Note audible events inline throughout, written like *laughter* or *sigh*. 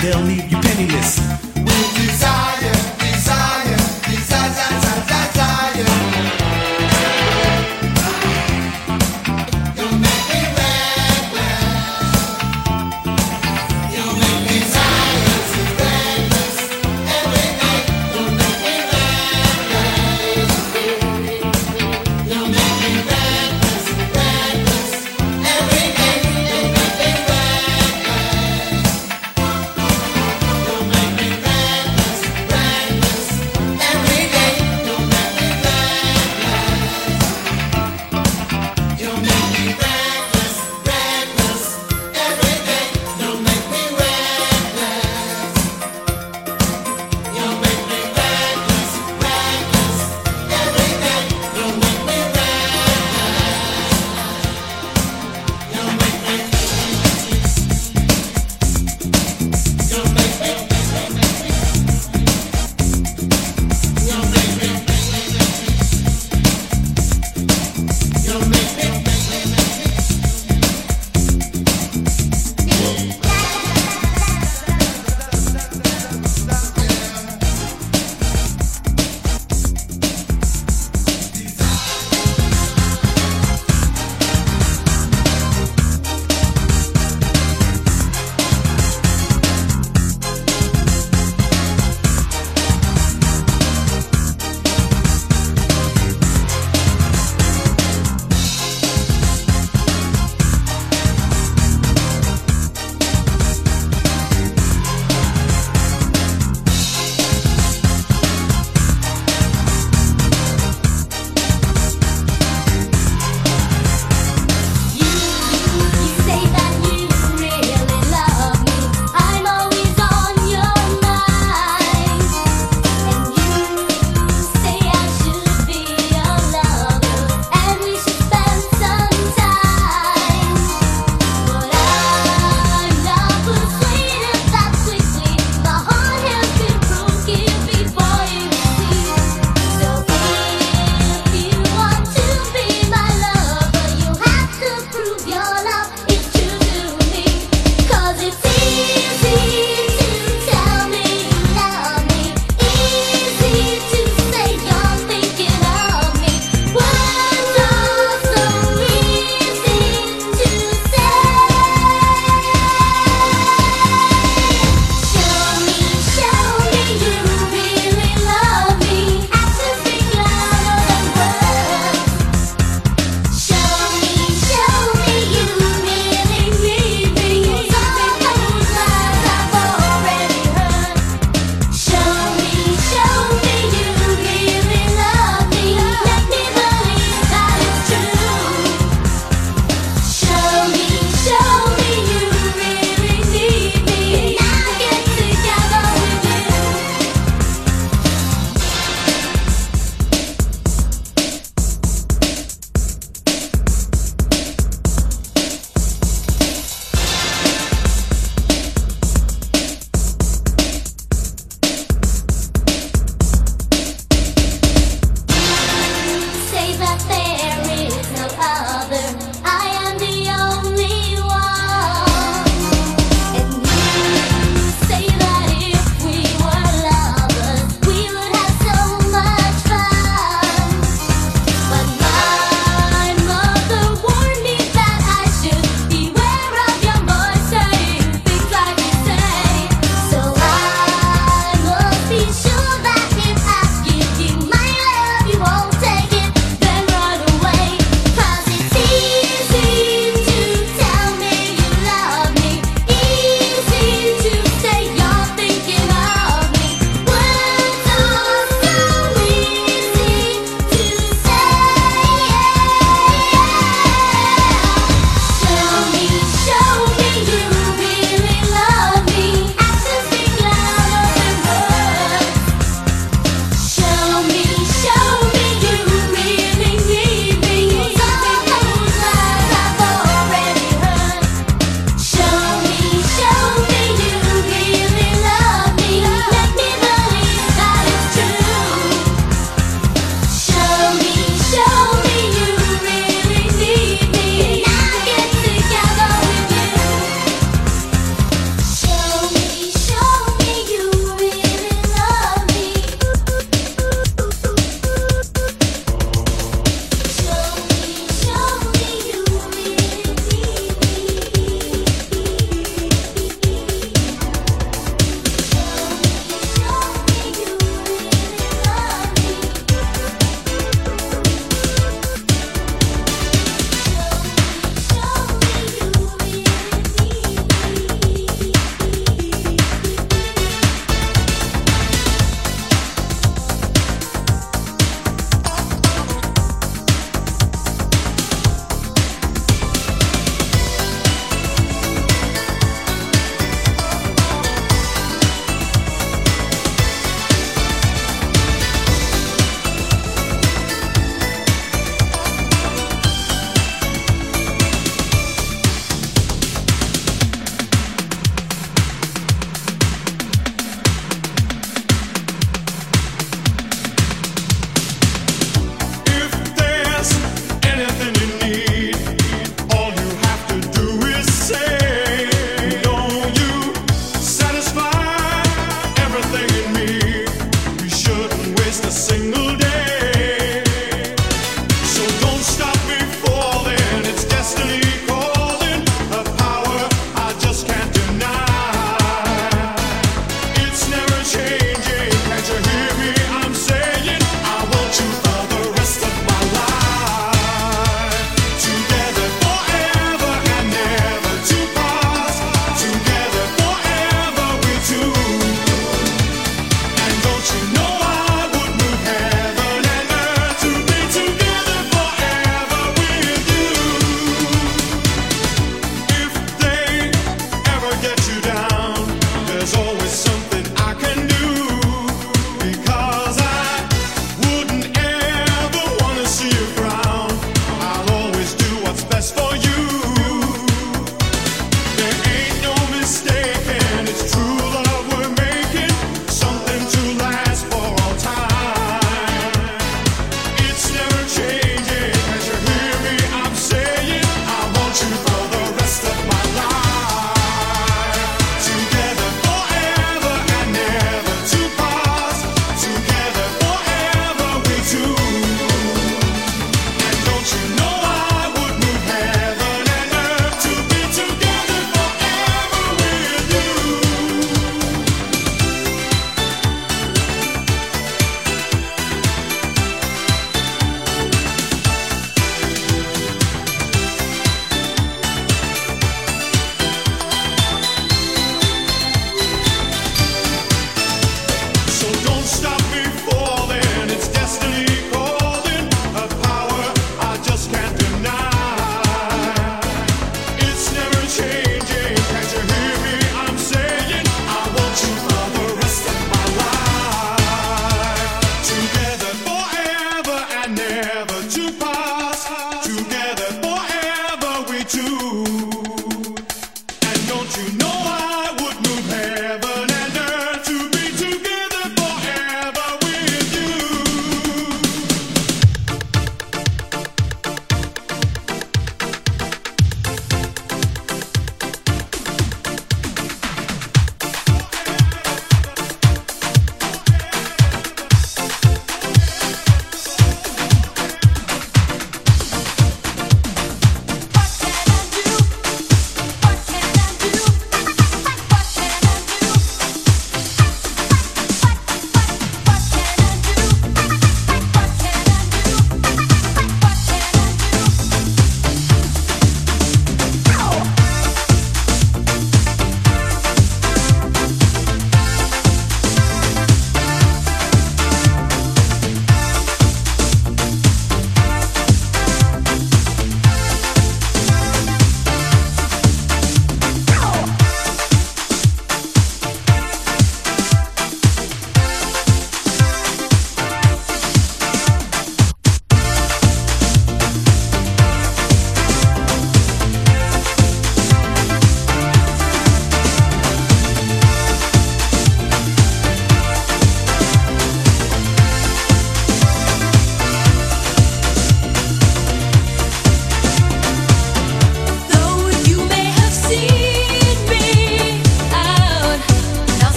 They'll leave you penniless.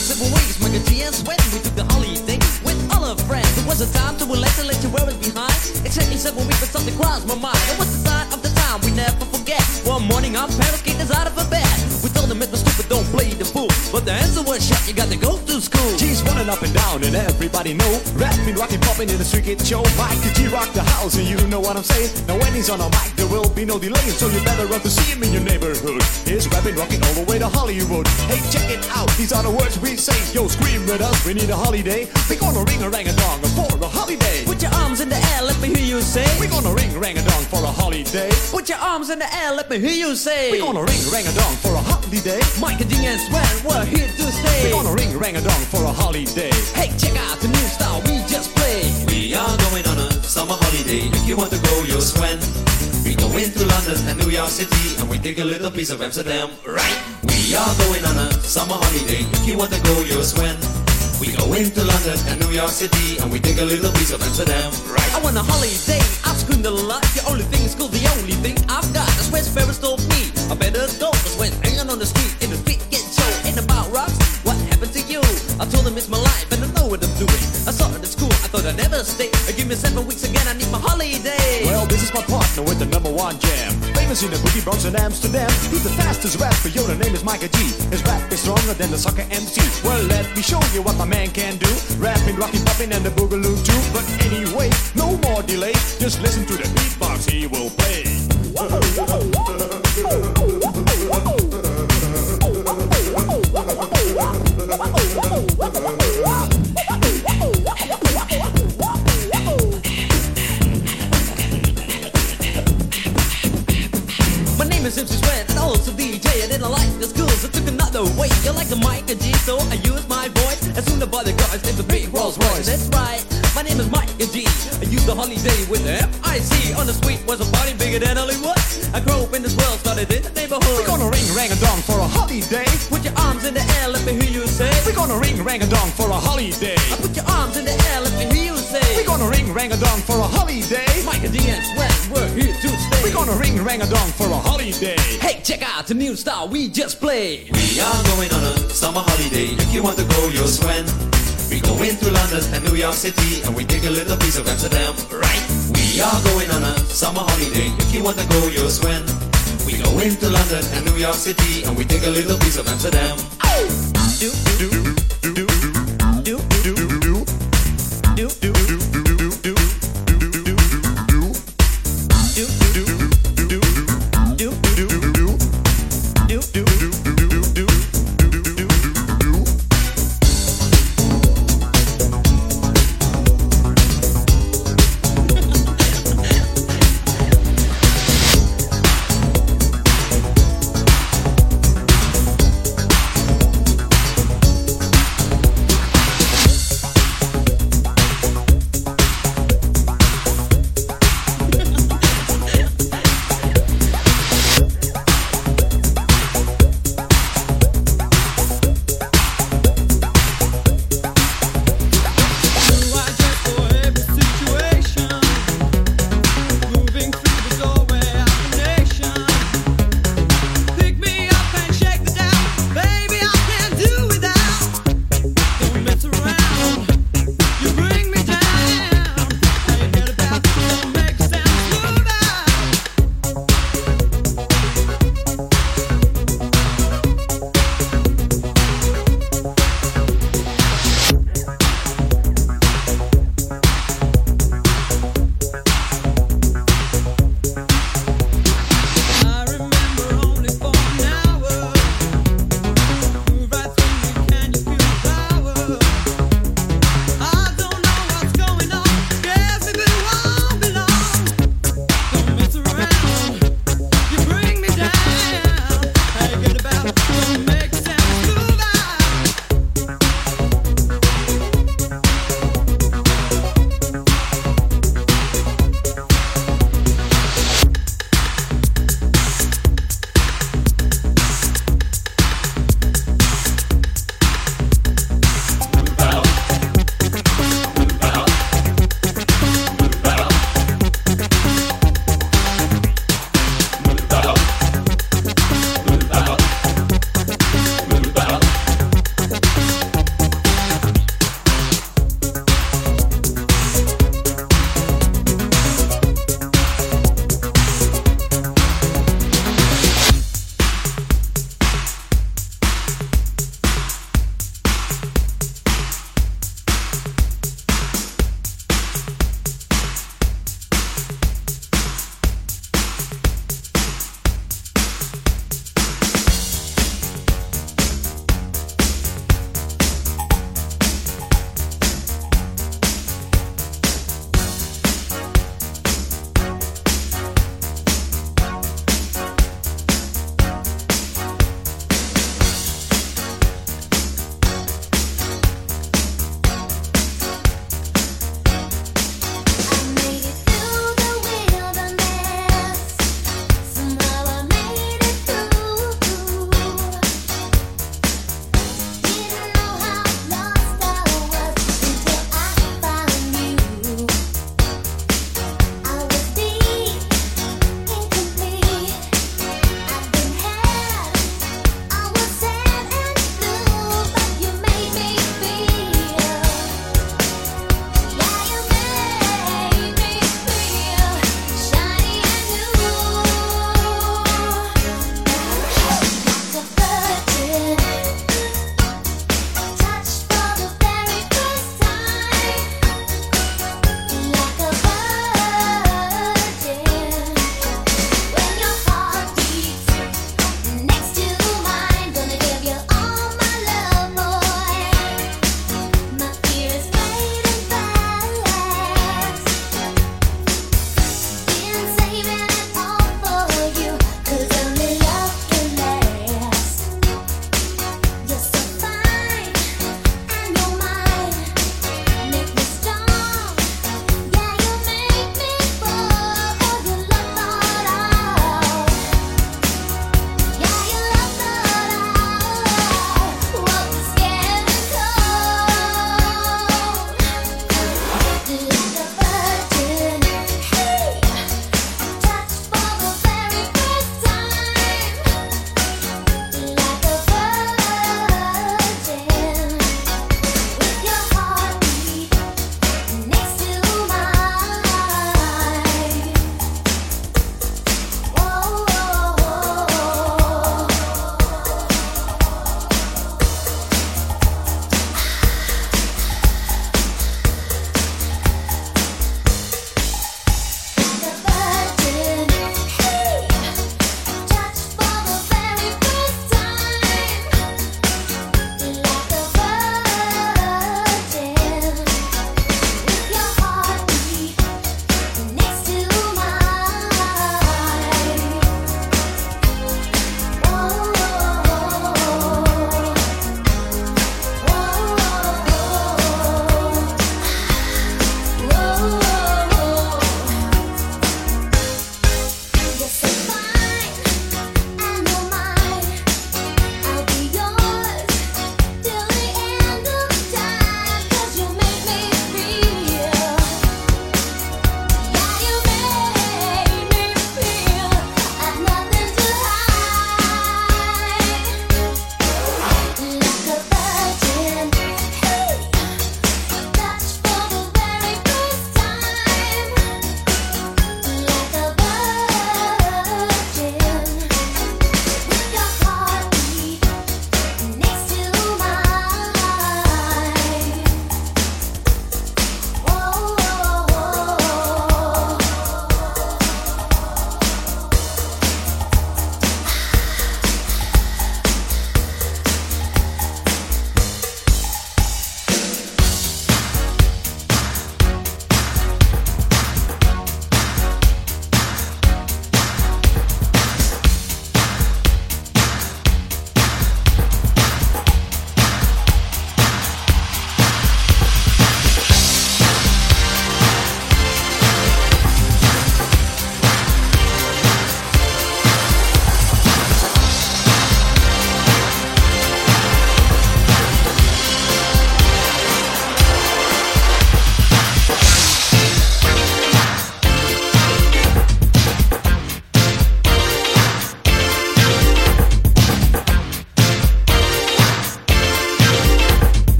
civil ways, my GS when we took the holiday with all our friends. It was a time to relax and let you wear it behind. Exactly seven weeks, but something crossed my mind. It was the sign of the time we never forget? One morning, our parents kicked us out of bed. We told them it was stupid, don't play the fool. But the answer was shut, you got to go to school. G's running up and down and everybody know. Rapping, rocking, popping in the street kid show Mike the G rock the house and you know what I'm saying. Now when he's on a mic there will be no delay. So you better run to see him in your neighborhood. He's rapping, rocking all the way to Hollywood. Hey check it out, these are the words we say. Yo scream with us, we need a holiday. We gonna ring a rang a dong for a holiday Put your arms in the air, let me hear you say. We're gonna ring rang a dong for a holiday Put your arms in the air, let me hear you say. We're gonna ring rang a dong for a holiday Mike and Ding and Sven, we're here to stay. We're gonna ring rang a dong for a holiday Hey, check out the new style we just played. We are going on a summer holiday. If you want to go, you'll swim. We go into London and New York City and we take a little piece of Amsterdam, right? We are going on a summer holiday. If you want to go, you'll swim. We go into London and New York City and we take a little piece of Amsterdam, right? I want a holiday, I've screamed a lot. The only thing is cool, the only thing I've got. That's where Ferris told me. I better go, cause when hanging on the street, in the street get show, ain't about rocks. What happened to you? I told him it's my life and I know what I'm doing. I saw it at school, I thought I'd never stay. Give me seven weeks again, I need my holiday. Well, this is my partner with the number one jam. Famous in the boogie Bronx and Amsterdam. He's the fastest rapper, yo, the name is Miker G. His rap is stronger than the soccer MC. Well, let me show you what my man can do. Rapping, rocking, popping, and the boogaloo too. But anyway, no more delay. Just listen to the beatbox he will play. My *laughs* the mic and G, so I use my voice. As soon as the bodyguards named the big Rolls Royce. That's right, my name is Mike and G. I used the holiday with the F-I-C. On the street was a party bigger than Hollywood. I grew up in this world, started in the neighborhood. We're gonna ring rang a dong for a holiday. Put your arms in the air, let me hear you say. We're gonna ring rang a dong for a holiday. I put your arms in the air, let me hear you say. We're gonna ring rang a dong for a holiday. Mike and D and we're here to stay. We're gonna ring rang a dong for a holiday. Hey, check out the new style we just played. We are going on a summer holiday. If you want to go, you'll swim. We go into London and New York City and we take a little piece of Amsterdam, right? We are going on a summer holiday. If you want to go, you'll swim. We go into London and New York City and we take a little piece of Amsterdam. Do, do, do, do, do.